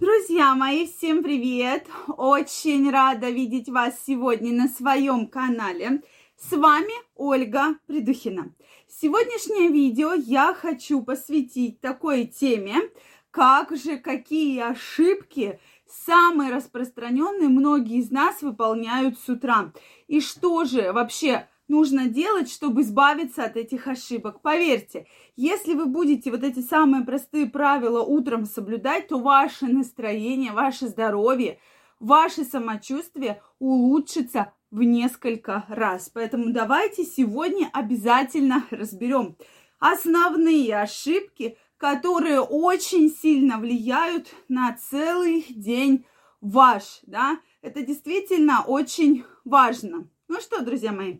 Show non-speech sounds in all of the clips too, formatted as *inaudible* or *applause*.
Друзья мои, всем привет! Очень рада видеть вас сегодня на своем канале. С вами Ольга Придухина. Сегодняшнее видео я хочу посвятить такой теме, как же какие ошибки самые распространенные многие из нас выполняют с утра. И что же вообще нужно делать, чтобы избавиться от этих ошибок. Поверьте, если вы будете вот эти самые простые правила утром соблюдать, то ваше настроение, ваше здоровье, ваше самочувствие улучшится в несколько раз. Поэтому давайте сегодня обязательно разберем основные ошибки, которые очень сильно влияют на целый день ваш, да, это действительно очень важно. Ну что, друзья мои,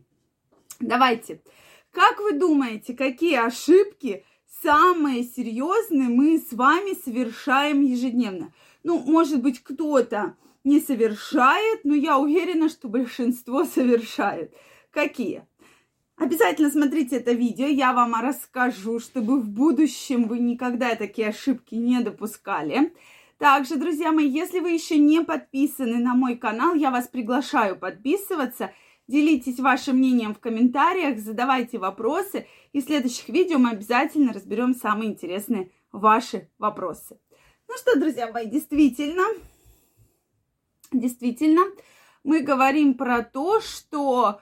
Давайте. Как вы думаете, какие ошибки самые серьезные мы с вами совершаем ежедневно? Ну, может быть, кто-то не совершает, но я уверена, что большинство *laughs* совершает. Какие? Обязательно смотрите это видео, я вам расскажу, чтобы в будущем вы никогда такие ошибки не допускали. Также, друзья мои, если вы еще не подписаны на мой канал, я вас приглашаю подписываться – Делитесь вашим мнением в комментариях, задавайте вопросы. И в следующих видео мы обязательно разберем самые интересные ваши вопросы. Ну что, друзья мои, действительно, действительно, мы говорим про то, что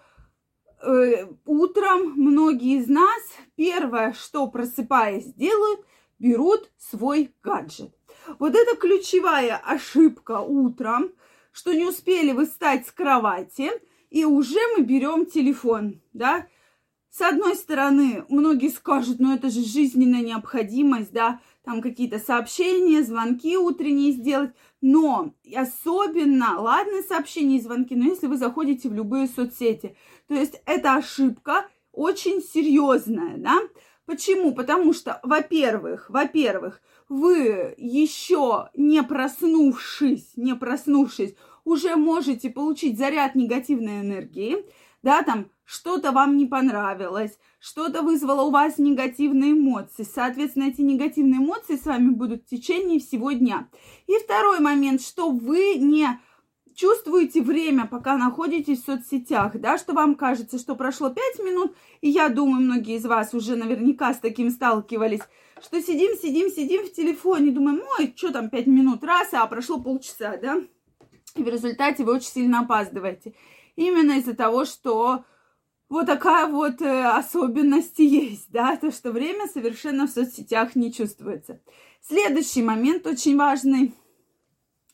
э, утром многие из нас первое, что просыпаясь делают, берут свой гаджет. Вот это ключевая ошибка утром, что не успели вы встать с кровати – и уже мы берем телефон, да. С одной стороны, многие скажут, ну это же жизненная необходимость, да, там какие-то сообщения, звонки утренние сделать. Но особенно, ладно, сообщения и звонки, но если вы заходите в любые соцсети, то есть это ошибка очень серьезная, да. Почему? Потому что, во-первых, во-первых, вы еще не проснувшись, не проснувшись, уже можете получить заряд негативной энергии, да, там что-то вам не понравилось, что-то вызвало у вас негативные эмоции. Соответственно, эти негативные эмоции с вами будут в течение всего дня. И второй момент, что вы не чувствуете время, пока находитесь в соцсетях, да, что вам кажется, что прошло 5 минут, и я думаю, многие из вас уже наверняка с таким сталкивались, что сидим, сидим, сидим в телефоне, думаем, ой, что там 5 минут, раз, а прошло полчаса, да, и в результате вы очень сильно опаздываете. Именно из-за того, что вот такая вот э, особенность *laughs* есть, да, то, что время совершенно в соцсетях не чувствуется. Следующий момент очень важный,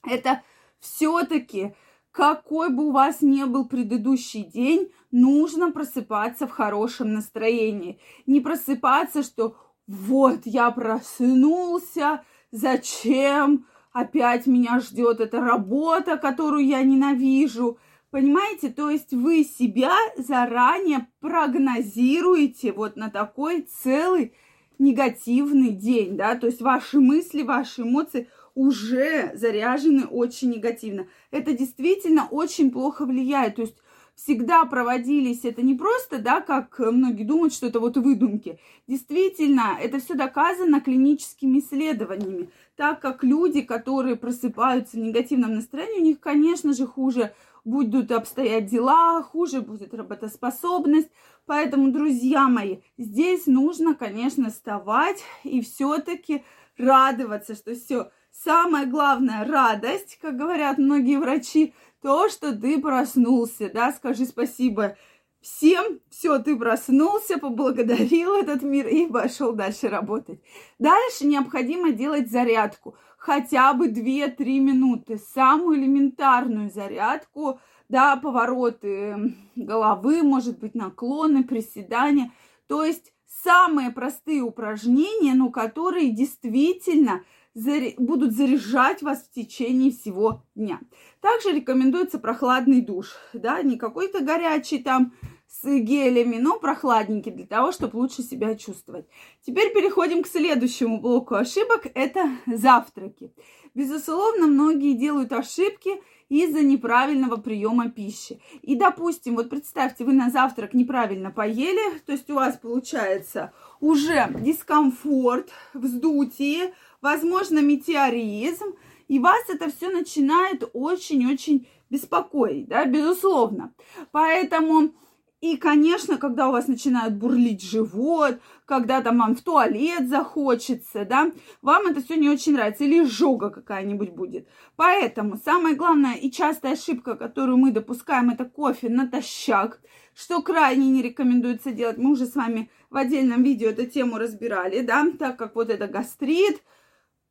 это все-таки, какой бы у вас ни был предыдущий день, нужно просыпаться в хорошем настроении. Не просыпаться, что вот я проснулся, зачем, опять меня ждет эта работа, которую я ненавижу. Понимаете, то есть вы себя заранее прогнозируете вот на такой целый негативный день, да, то есть ваши мысли, ваши эмоции уже заряжены очень негативно. Это действительно очень плохо влияет, то есть всегда проводились, это не просто, да, как многие думают, что это вот выдумки. Действительно, это все доказано клиническими исследованиями, так как люди, которые просыпаются в негативном настроении, у них, конечно же, хуже будут обстоять дела, хуже будет работоспособность. Поэтому, друзья мои, здесь нужно, конечно, вставать и все-таки радоваться, что все. Самое главное, радость, как говорят многие врачи, то, что ты проснулся, да, скажи спасибо всем, все, ты проснулся, поблагодарил этот мир и пошел дальше работать. Дальше необходимо делать зарядку, хотя бы 2-3 минуты, самую элементарную зарядку, да, повороты головы, может быть, наклоны, приседания, то есть самые простые упражнения, но которые действительно будут заряжать вас в течение всего дня. Также рекомендуется прохладный душ, да, не какой-то горячий там с гелями, но прохладненький для того, чтобы лучше себя чувствовать. Теперь переходим к следующему блоку ошибок. Это завтраки. Безусловно, многие делают ошибки из-за неправильного приема пищи. И, допустим, вот представьте, вы на завтрак неправильно поели, то есть у вас получается уже дискомфорт, вздутие, возможно, метеоризм, И вас это все начинает очень-очень беспокоить, да, безусловно. Поэтому и, конечно, когда у вас начинает бурлить живот, когда там вам в туалет захочется, да, вам это все не очень нравится, или жога какая-нибудь будет. Поэтому самая главная и частая ошибка, которую мы допускаем, это кофе натощак, что крайне не рекомендуется делать. Мы уже с вами в отдельном видео эту тему разбирали, да, так как вот это гастрит,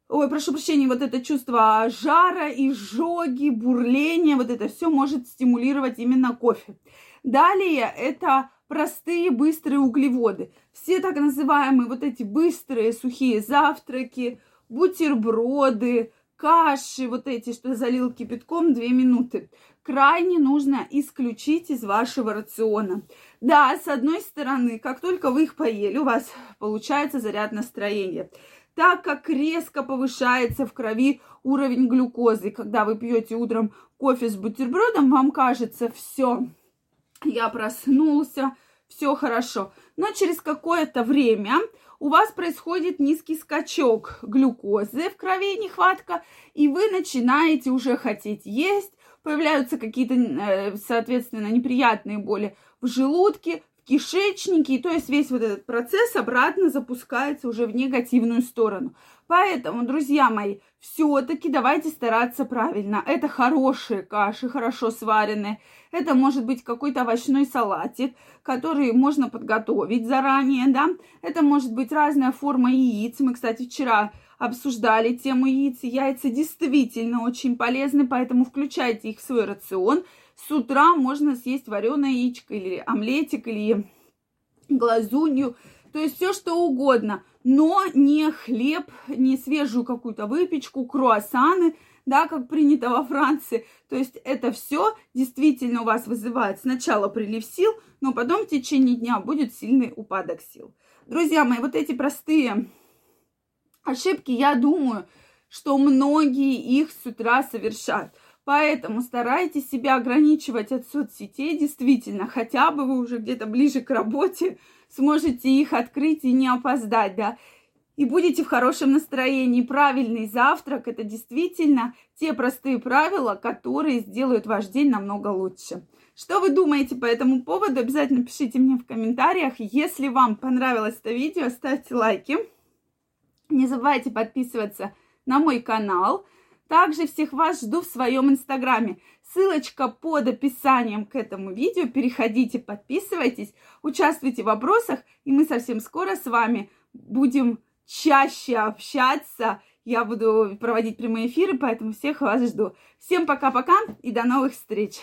ой, прошу прощения, вот это чувство жара, изжоги, бурления, вот это все может стимулировать именно кофе. Далее это простые быстрые углеводы. Все так называемые вот эти быстрые сухие завтраки, бутерброды, каши, вот эти, что залил кипятком 2 минуты, крайне нужно исключить из вашего рациона. Да, с одной стороны, как только вы их поели, у вас получается заряд настроения. Так как резко повышается в крови уровень глюкозы, когда вы пьете утром кофе с бутербродом, вам кажется, все, я проснулся, все хорошо. Но через какое-то время у вас происходит низкий скачок глюкозы в крови, нехватка, и вы начинаете уже хотеть есть, появляются какие-то, э, соответственно, неприятные боли в желудке, кишечнике, и то есть весь вот этот процесс обратно запускается уже в негативную сторону. Поэтому, друзья мои, все-таки давайте стараться правильно. Это хорошие каши, хорошо сваренные. Это может быть какой-то овощной салатик, который можно подготовить заранее, да. Это может быть разная форма яиц. Мы, кстати, вчера обсуждали тему яиц. Яйца действительно очень полезны, поэтому включайте их в свой рацион. С утра можно съесть вареное яичко или омлетик, или глазунью. То есть все что угодно, но не хлеб, не свежую какую-то выпечку, круассаны, да, как принято во Франции. То есть это все действительно у вас вызывает сначала прилив сил, но потом в течение дня будет сильный упадок сил. Друзья мои, вот эти простые ошибки, я думаю, что многие их с утра совершают. Поэтому старайтесь себя ограничивать от соцсетей, действительно, хотя бы вы уже где-то ближе к работе сможете их открыть и не опоздать, да. И будете в хорошем настроении. Правильный завтрак – это действительно те простые правила, которые сделают ваш день намного лучше. Что вы думаете по этому поводу? Обязательно пишите мне в комментариях. Если вам понравилось это видео, ставьте лайки. Не забывайте подписываться на мой канал. Также всех вас жду в своем инстаграме. Ссылочка под описанием к этому видео. Переходите, подписывайтесь, участвуйте в вопросах, и мы совсем скоро с вами будем чаще общаться. Я буду проводить прямые эфиры, поэтому всех вас жду. Всем пока-пока и до новых встреч!